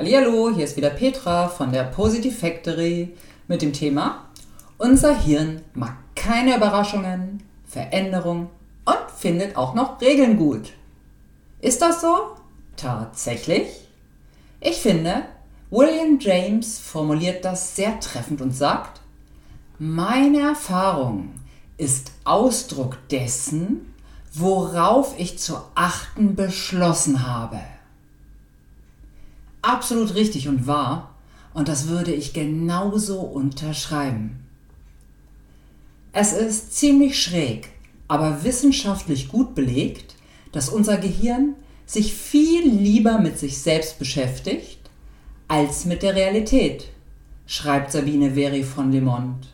Hallo, hier ist wieder Petra von der Positive Factory mit dem Thema Unser Hirn mag keine Überraschungen, Veränderungen und findet auch noch Regeln gut. Ist das so? Tatsächlich? Ich finde, William James formuliert das sehr treffend und sagt, meine Erfahrung ist Ausdruck dessen, worauf ich zu achten beschlossen habe absolut richtig und wahr und das würde ich genauso unterschreiben. Es ist ziemlich schräg, aber wissenschaftlich gut belegt, dass unser Gehirn sich viel lieber mit sich selbst beschäftigt als mit der Realität, schreibt Sabine Veri von Le Monde.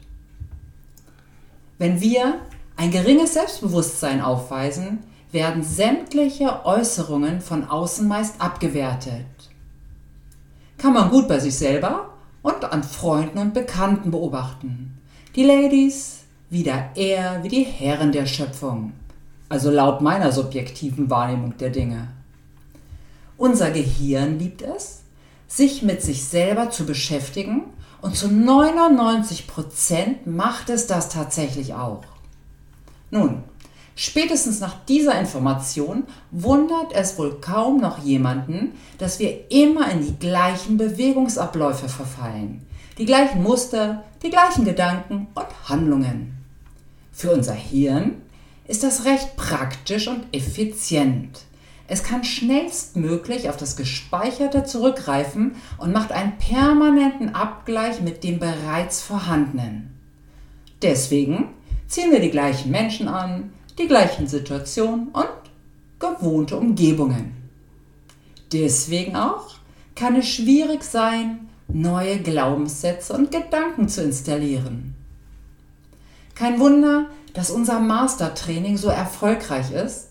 Wenn wir ein geringes Selbstbewusstsein aufweisen, werden sämtliche Äußerungen von außen meist abgewertet kann man gut bei sich selber und an Freunden und Bekannten beobachten. Die Ladies wieder eher wie die Herren der Schöpfung, also laut meiner subjektiven Wahrnehmung der Dinge. Unser Gehirn liebt es, sich mit sich selber zu beschäftigen und zu 99 Prozent macht es das tatsächlich auch. Nun, Spätestens nach dieser Information wundert es wohl kaum noch jemanden, dass wir immer in die gleichen Bewegungsabläufe verfallen, die gleichen Muster, die gleichen Gedanken und Handlungen. Für unser Hirn ist das recht praktisch und effizient. Es kann schnellstmöglich auf das Gespeicherte zurückgreifen und macht einen permanenten Abgleich mit dem bereits Vorhandenen. Deswegen ziehen wir die gleichen Menschen an, die gleichen Situationen und gewohnte Umgebungen. Deswegen auch kann es schwierig sein, neue Glaubenssätze und Gedanken zu installieren. Kein Wunder, dass unser Mastertraining so erfolgreich ist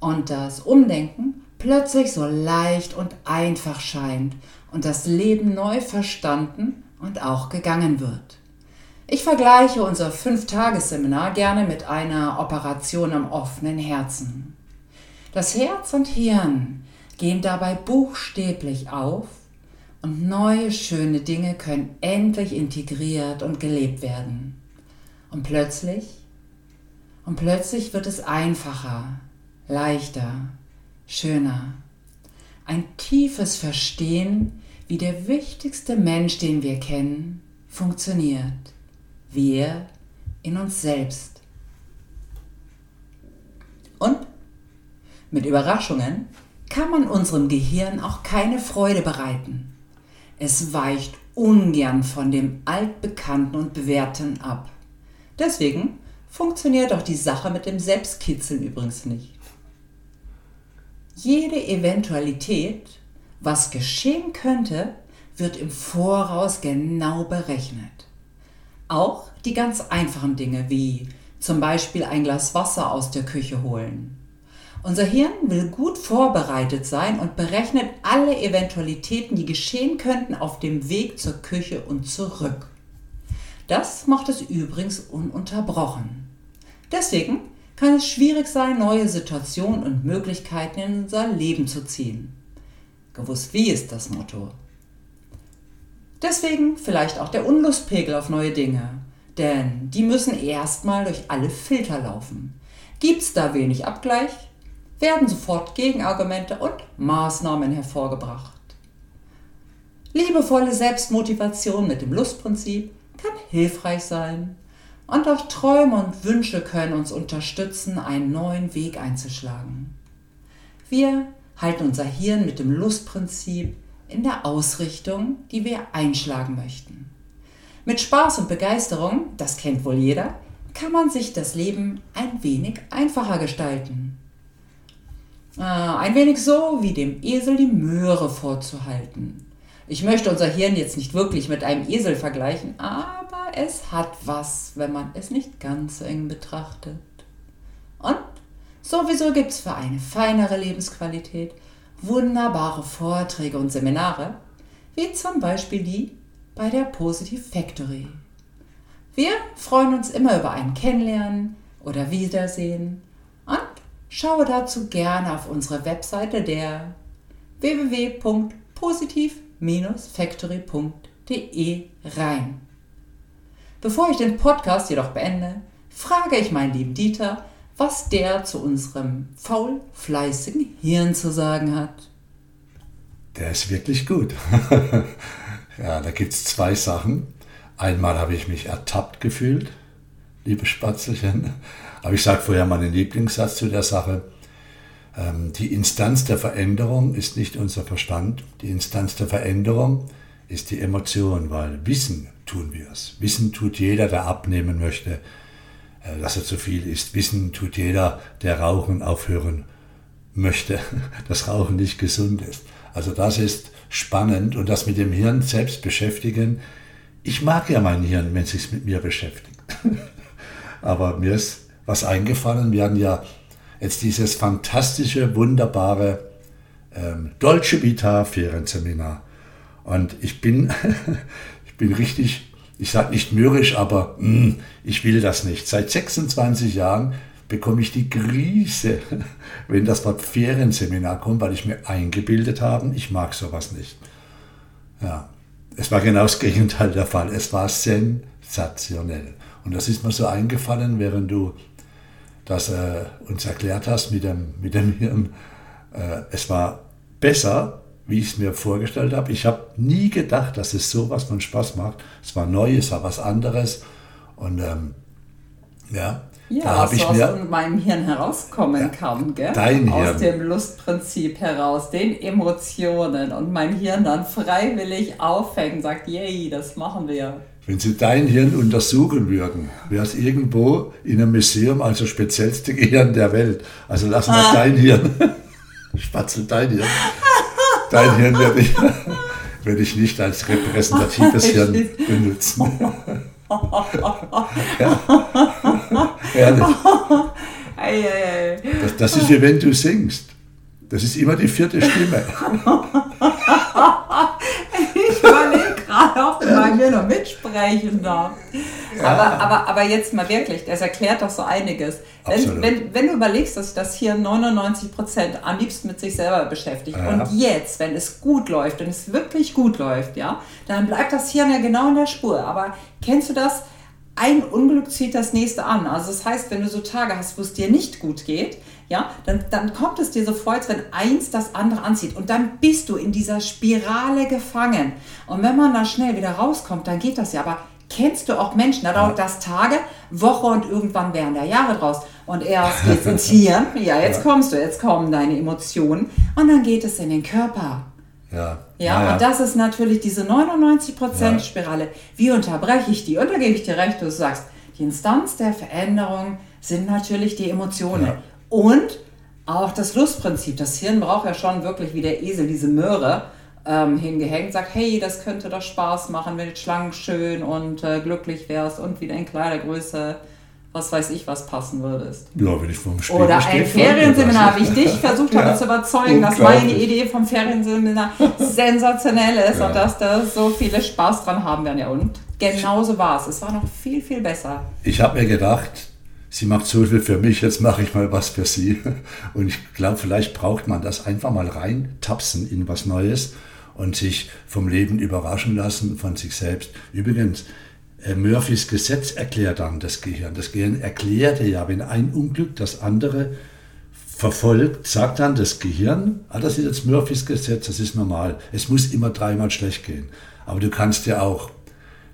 und das Umdenken plötzlich so leicht und einfach scheint und das Leben neu verstanden und auch gegangen wird. Ich vergleiche unser Fünf-Tages-Seminar gerne mit einer Operation am offenen Herzen. Das Herz und Hirn gehen dabei buchstäblich auf und neue schöne Dinge können endlich integriert und gelebt werden. Und plötzlich, und plötzlich wird es einfacher, leichter, schöner. Ein tiefes Verstehen, wie der wichtigste Mensch, den wir kennen, funktioniert wir in uns selbst. Und mit Überraschungen kann man unserem Gehirn auch keine Freude bereiten. Es weicht ungern von dem Altbekannten und Bewährten ab. Deswegen funktioniert auch die Sache mit dem Selbstkitzeln übrigens nicht. Jede Eventualität, was geschehen könnte, wird im Voraus genau berechnet. Auch die ganz einfachen Dinge wie zum Beispiel ein Glas Wasser aus der Küche holen. Unser Hirn will gut vorbereitet sein und berechnet alle Eventualitäten, die geschehen könnten auf dem Weg zur Küche und zurück. Das macht es übrigens ununterbrochen. Deswegen kann es schwierig sein, neue Situationen und Möglichkeiten in unser Leben zu ziehen. Gewusst wie ist das Motto. Deswegen vielleicht auch der Unlustpegel auf neue Dinge. Denn die müssen erstmal durch alle Filter laufen. Gibt's da wenig Abgleich, werden sofort Gegenargumente und Maßnahmen hervorgebracht. Liebevolle Selbstmotivation mit dem Lustprinzip kann hilfreich sein. Und auch Träume und Wünsche können uns unterstützen, einen neuen Weg einzuschlagen. Wir halten unser Hirn mit dem Lustprinzip in der Ausrichtung, die wir einschlagen möchten. Mit Spaß und Begeisterung, das kennt wohl jeder, kann man sich das Leben ein wenig einfacher gestalten. Äh, ein wenig so wie dem Esel die Möhre vorzuhalten. Ich möchte unser Hirn jetzt nicht wirklich mit einem Esel vergleichen, aber es hat was, wenn man es nicht ganz eng betrachtet. Und sowieso gibt es für eine feinere Lebensqualität wunderbare Vorträge und Seminare, wie zum Beispiel die bei der Positive Factory. Wir freuen uns immer über ein Kennenlernen oder Wiedersehen und schaue dazu gerne auf unsere Webseite der www.positiv factory.de rein. Bevor ich den Podcast jedoch beende, frage ich meinen lieben Dieter, was der zu unserem faul fleißigen Hirn zu sagen hat. Der ist wirklich gut. ja, da gibt es zwei Sachen. Einmal habe ich mich ertappt gefühlt, liebe Spatzelchen. Aber ich sage vorher meinen Lieblingssatz zu der Sache. Ähm, die Instanz der Veränderung ist nicht unser Verstand. Die Instanz der Veränderung ist die Emotion, weil Wissen tun wir es. Wissen tut jeder, der abnehmen möchte, dass er zu viel isst. Wissen tut jeder, der Rauchen aufhören möchte, dass Rauchen nicht gesund ist. Also das ist spannend und das mit dem Hirn selbst beschäftigen. Ich mag ja mein Hirn, wenn es sich mit mir beschäftigt. Aber mir ist was eingefallen. Wir hatten ja jetzt dieses fantastische, wunderbare ähm, Dolce Vita Ferienseminar. Und ich bin, ich bin richtig, ich sage nicht mürrisch, aber mh, hm, ich will das nicht. Seit 26 Jahren bekomme ich die Krise, wenn das Wort Ferienseminar kommt, weil ich mir eingebildet habe, ich mag sowas nicht. Ja, es war genau das Gegenteil der Fall. Es war sensationell. Und das ist mir so eingefallen, während du das äh, uns erklärt hast mit dem, mit dem Hirn. Äh, es war besser, wie ich es mir vorgestellt habe. Ich habe nie gedacht, dass es sowas von Spaß macht. Es war neu, es war was anderes. Und ähm, ja, ja, da habe ich mir aus meinem Hirn herauskommen ja, kann, gell? Dein Hirn. Aus dem Lustprinzip heraus, den Emotionen und mein Hirn dann freiwillig aufhängt, sagt, yay, das machen wir. Wenn Sie dein Hirn untersuchen würden, wäre es irgendwo in einem Museum also speziellste Gehirn der Welt. Also lassen wir ah. dein Hirn, spatzel dein Hirn. Dein Hirn werde ich, werde ich nicht als repräsentatives Hirn benutzen. ja. Ehrlich. Das, das ist wie wenn du singst. Das ist immer die vierte Stimme. ich ob man hier noch mitsprechen darf. Ja. Aber, aber, aber jetzt mal wirklich, das erklärt doch so einiges. Wenn, wenn, wenn du überlegst, dass das hier 99 Prozent am liebsten mit sich selber beschäftigt ja. und jetzt, wenn es gut läuft, wenn es wirklich gut läuft, ja, dann bleibt das ja genau in der Spur. Aber kennst du das? ein Unglück zieht das nächste an. Also das heißt, wenn du so Tage hast, wo es dir nicht gut geht, ja, dann, dann kommt es dir so vor, als wenn eins das andere anzieht. Und dann bist du in dieser Spirale gefangen. Und wenn man da schnell wieder rauskommt, dann geht das ja. Aber kennst du auch Menschen, da dauert das Tage, Woche und irgendwann wären da Jahre draus. Und erst geht es ins Hirn, ja, jetzt kommst du, jetzt kommen deine Emotionen und dann geht es in den Körper. Ja. Ja, ja, und das ist natürlich diese 99%-Spirale. Wie unterbreche ich die? Und da gebe ich dir recht, du sagst, die Instanz der Veränderung sind natürlich die Emotionen. Und auch das Lustprinzip. Das Hirn braucht ja schon wirklich wie der Esel diese Möhre ähm, hingehängt, sagt, hey, das könnte doch Spaß machen, wenn du schlank, schön und äh, glücklich wärst und wieder in Kleidergröße was weiß ich, was passen würdest. Ja, wenn ich vom Spiegel Oder ein Ferienseminar, wie ich dich versucht habe ja, zu überzeugen, dass meine Idee vom Ferienseminar sensationell ist ja. und dass da so viele Spaß dran haben werden. Ja, und genauso war es. Es war noch viel, viel besser. Ich habe mir gedacht, sie macht so viel für mich, jetzt mache ich mal was für sie. Und ich glaube, vielleicht braucht man das einfach mal rein, tapsen in was Neues und sich vom Leben überraschen lassen, von sich selbst. Übrigens, äh, Murphys Gesetz erklärt dann das Gehirn. Das Gehirn erklärte ja, wenn ein Unglück das andere verfolgt, sagt dann das Gehirn, ah, das ist jetzt Murphys Gesetz, das ist normal. Es muss immer dreimal schlecht gehen. Aber du kannst ja auch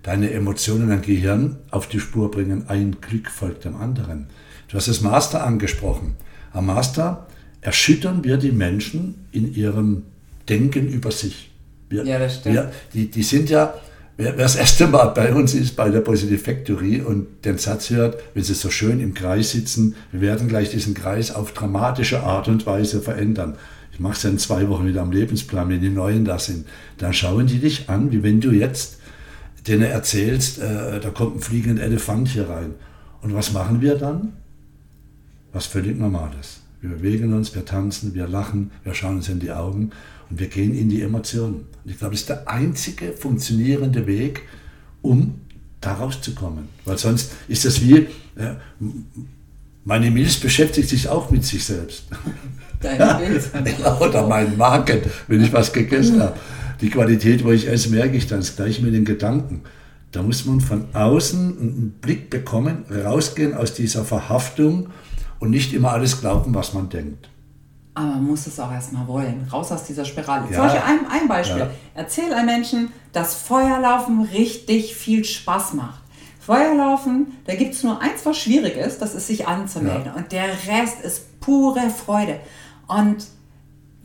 deine Emotionen, dein Gehirn auf die Spur bringen. Ein Glück folgt dem anderen. Du hast das Master angesprochen. Am Master erschüttern wir die Menschen in ihrem Denken über sich. Wir, ja, das stimmt. Wir, die, die sind ja Wer, wer das erste Mal bei uns ist, bei der Positive Factory und den Satz hört, wenn sie so schön im Kreis sitzen, wir werden gleich diesen Kreis auf dramatische Art und Weise verändern. Ich mache es ja in zwei Wochen wieder am Lebensplan, wenn die Neuen da sind. Dann schauen die dich an, wie wenn du jetzt denen erzählst, äh, da kommt ein fliegender Elefant hier rein. Und was machen wir dann? Was völlig Normales. Wir bewegen uns, wir tanzen, wir lachen, wir schauen uns in die Augen und wir gehen in die Emotionen. Und ich glaube, das ist der einzige funktionierende Weg, um da rauszukommen. Weil sonst ist das wie, ja, meine Milz beschäftigt sich auch mit sich selbst. Deine Milz. Oder mein Magen, wenn ich was gegessen habe. Die Qualität, wo ich esse, merke ich dann gleich mit den Gedanken. Da muss man von außen einen Blick bekommen, rausgehen aus dieser Verhaftung und nicht immer alles glauben, was man denkt. Aber man muss es auch erstmal wollen. Raus aus dieser Spirale. Ja. Zum Beispiel ein, ein Beispiel. Ja. Erzähl einem Menschen, dass Feuerlaufen richtig viel Spaß macht. Feuerlaufen, da gibt es nur eins, was schwierig ist, das ist sich anzumelden. Ja. Und der Rest ist pure Freude. Und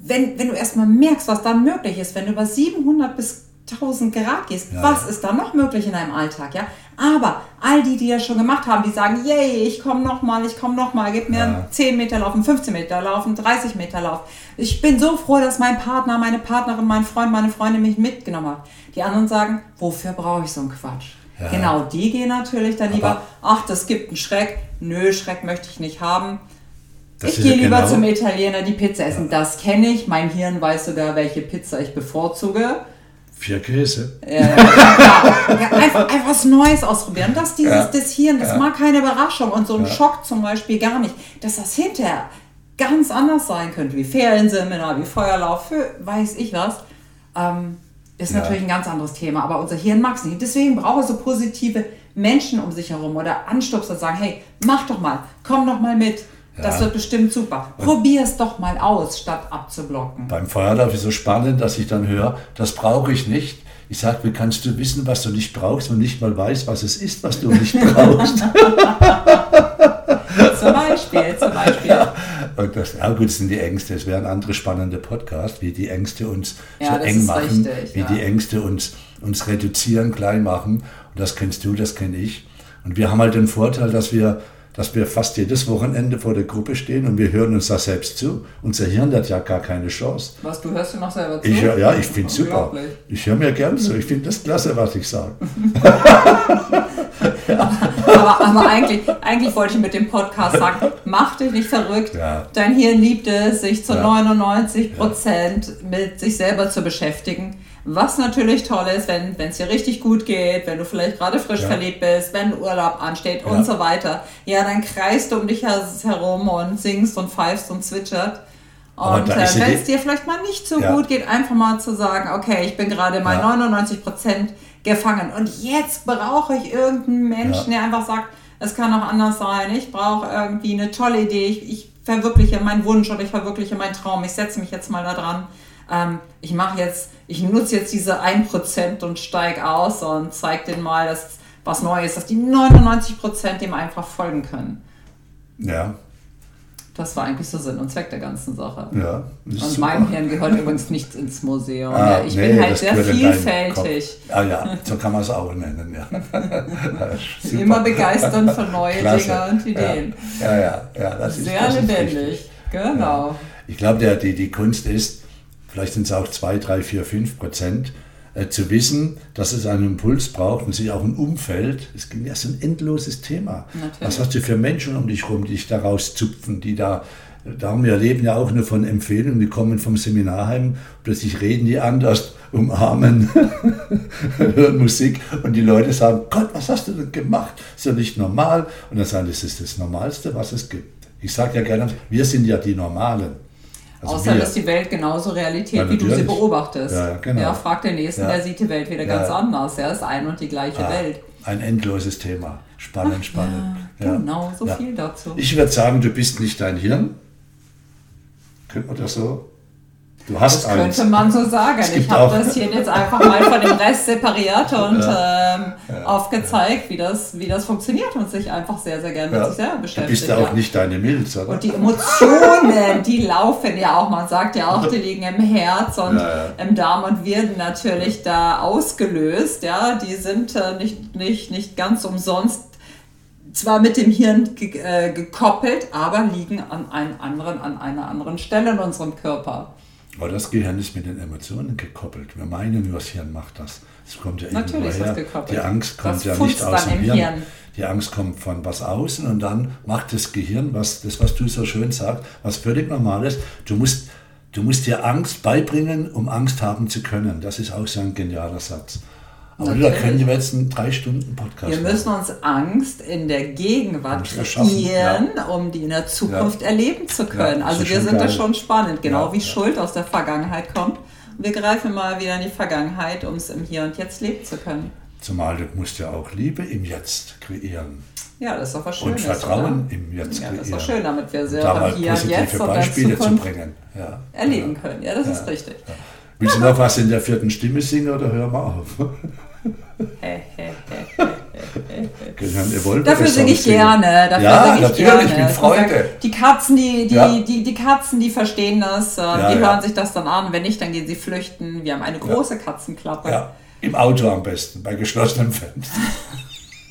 wenn, wenn du erstmal merkst, was dann möglich ist, wenn du über 700 bis 1000 Grad gehst, Ja. was ist da noch möglich in deinem Alltag, ja? Aber all die, die das schon gemacht haben, die sagen, yay, ich komme nochmal, ich komme nochmal, gib mir Ja. 10 Meter laufen, 15 Meter laufen, 30 Meter Lauf. Ich bin so froh, dass mein Partner, meine Partnerin, mein Freund, meine Freundin mich mitgenommen hat. Die anderen sagen, wofür brauche ich so einen Quatsch? Ja. Genau, die gehen natürlich dann lieber, Aber- ach, das gibt einen Schreck. Nö, Schreck möchte ich nicht haben. Das ich gehe ja lieber genau- zum Italiener die Pizza essen. Das kenne ich. Mein Hirn weiß sogar, welche Pizza ich bevorzuge. Vier Käse. Ja, einfach, einfach was Neues ausprobieren. Das, dieses, Ja. das Hirn, das Ja. mag keine Überraschung und so ein Ja. Schock zum Beispiel gar nicht. Dass das hinterher ganz anders sein könnte, wie Ferienseminar, wie Feuerlauf, für weiß ich was, ähm, ist Ja. natürlich ein ganz anderes Thema. Aber unser Hirn mag es nicht. Deswegen braucht es so positive Menschen um sich herum oder Anstupser sagen, hey, mach doch mal, komm doch mal mit. Das Ja. wird bestimmt super. Probier es doch mal aus, statt abzublocken. Beim Feuerlauf ist so spannend, dass ich dann höre, das brauche ich nicht. Ich sage, wie kannst du wissen, was du nicht brauchst und nicht mal weißt, was es ist, was du nicht brauchst? Zum Beispiel, zum Beispiel. Und das, ja gut, das sind die Ängste. Es wären andere spannende Podcasts, wie die Ängste uns Ja, so das eng machen, richtig, wie ja. die Ängste uns, uns reduzieren, klein machen. Und das kennst du, das kenne ich. Und wir haben halt den Vorteil, dass wir, dass wir fast jedes Wochenende vor der Gruppe stehen und wir hören uns das selbst zu. Unser Hirn hat ja gar keine Chance. Was, du hörst du noch selber zu? Ich, ja, ich finde es super. Ich höre mir gern zu. Ich finde das klasse, was ich sage. Aber, aber eigentlich, eigentlich wollte ich mit dem Podcast sagen, mach dich nicht verrückt. Ja. Dein Hirn liebt es, sich zu Ja. 99 Prozent mit sich selber zu beschäftigen. Was natürlich toll ist, wenn es dir richtig gut geht, wenn du vielleicht gerade frisch Ja. verliebt bist, wenn Urlaub ansteht Ja. und so weiter. Ja, dann kreist du um dich her- herum und singst und pfeifst und zwitschert. Und äh, wenn es dir vielleicht mal nicht so Ja. gut geht, einfach mal zu sagen, okay, ich bin gerade mal Ja. 99% gefangen und jetzt brauche ich irgendeinen Menschen, der einfach sagt, es kann auch anders sein, ich brauche irgendwie eine tolle Idee, ich, ich verwirkliche meinen Wunsch oder ich verwirkliche meinen Traum, ich setze mich jetzt mal da dran. Ähm, ich mache jetzt, ich nutze jetzt diese 1% und steige aus und zeige denen mal, dass was Neues, dass die 99% dem einfach folgen können. Ja, Das war eigentlich so Sinn und Zweck der ganzen Sache. ja. ist Und meinem Hirn gehört übrigens nichts ins Museum. Ah, ja, ich nee, bin halt sehr vielfältig. Ah ja, so kann man es auch nennen. Ja. Immer begeisternd für neue Klasse. Dinge und Ideen. Ja, ja, ja, ja das ist Sehr das ist lebendig. richtig. Genau. Ich glaube, die, die Kunst ist, vielleicht sind es auch 2, 3, 4, 5 Prozent, äh, zu wissen, dass es einen Impuls braucht und sich auch ein Umfeld. Ja so ein endloses Thema. Natürlich. Was hast du für Menschen um dich herum, die dich daraus zupfen, die da, darum wir leben ja auch nur von Empfehlungen, die kommen vom Seminarheim, plötzlich reden die anders, umarmen, hören Musik und die Leute sagen, Gott, was hast du denn gemacht? Ist ja nicht normal. Und dann sagen, das ist das Normalste, was es gibt. Ich sage ja gerne, wir sind ja die Normalen. Also Außer wir. dass die Welt genauso Realität, Ja, wie du sie beobachtest. Ja, genau. ja, frag den Nächsten, Ja. der sieht die Welt wieder ganz anders. Ja, ist ein und die gleiche Ah, Welt. Ein endloses Thema. Spannend, spannend. Ja, genau, so viel dazu. Ich würde sagen, du bist nicht dein Hirn. Könnte man das so? Du hast Das eins. könnte man so sagen. Ich habe das hier jetzt einfach mal von dem Rest separiert und ähm, aufgezeigt, wie das, wie das funktioniert und sich einfach sehr, sehr gerne mit Ja. sich selber Du beschäftigt. bist ja auch ja. nicht deine Milz, oder? Und die Emotionen, die laufen ja auch, man sagt ja auch, die liegen im Herz und Ja, ja. im Darm und werden natürlich da ausgelöst. Ja, die sind äh, nicht, nicht, nicht ganz umsonst zwar mit dem Hirn ge äh, gekoppelt, aber liegen an, einem anderen, an einer anderen Stelle in unserem Körper. Aber das Gehirn ist mit den Emotionen gekoppelt. Wir meinen nur, das Hirn macht das. Es kommt ja Natürlich irgendwo her. gekoppelt. Die Angst kommt Das ja nicht aus dem Hirn. Hirn. Die Angst kommt von was außen und dann macht das Gehirn, was, das, was du so schön sagst, was völlig normal ist. Du musst, du musst dir Angst beibringen, um Angst haben zu können. Das ist auch so ein genialer Satz. Aber da können wir jetzt einen drei Stunden Podcast Wir müssen machen. uns Angst in der Gegenwart wir kreieren, um die in der Zukunft erleben zu können. Ja, das also wir sind da geil. schon spannend, genau Ja, wie ja. Schuld aus der Vergangenheit kommt Wir greifen mal wieder in die Vergangenheit, um es im Hier und Jetzt leben zu können. Zumal du musst ja auch Liebe im Jetzt kreieren. Ja, das ist doch was Schönes. Und Vertrauen oder? im Jetzt Ja, kreieren. das ist doch schön, damit wir sehr da hier und jetzt und Beispiele zu bringen. Ja. erleben Ja. können. Ja, das ist Ja. richtig. Willst du noch was in der vierten Stimme singen oder hör mal auf? Dafür singe ich singen? gerne. Dafür Ja, singe ich natürlich, gerne. ich bin Freude. Die Katzen, die, die, Ja. die, die Katzen, die verstehen das, äh, Ja, die hören sich das dann an. Wenn nicht, dann gehen sie flüchten. Wir haben eine große Katzenklappe. Ja, im Auto am besten, bei geschlossenem Fenster.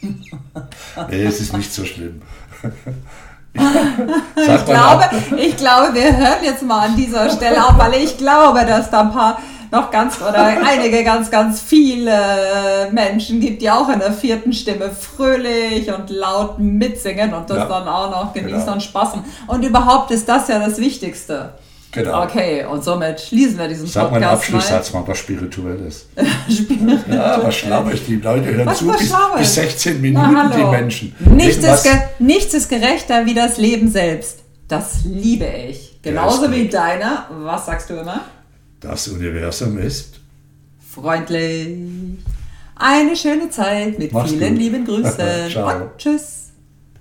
nee, es ist nicht so schlimm. Ich glaube, ich glaube, wir hören jetzt mal an dieser Stelle ab, weil ich glaube, dass da ein paar noch ganz oder einige ganz, ganz viele Menschen gibt, die auch in der vierten Stimme fröhlich und laut mitsingen und das Ja. dann auch noch genießen Genau. und Spaß haben. Und überhaupt ist das ja das Wichtigste. Genau. Okay, und somit schließen wir diesen Sag mal einen Podcast Abschlusssatz, mal was Spirituelles. Spiel- Ja, was Schlaues, die Leute hören Was zu für bis, bis 16 Na, Minuten, hallo. die Menschen. Nichts ist, nichts ist gerechter wie das Leben selbst. Das liebe ich. Genauso wie deiner. Was sagst du immer? Das Universum ist. freundlich. Eine schöne Zeit mit Mach's vielen gut. lieben Grüßen Ciao. und tschüss.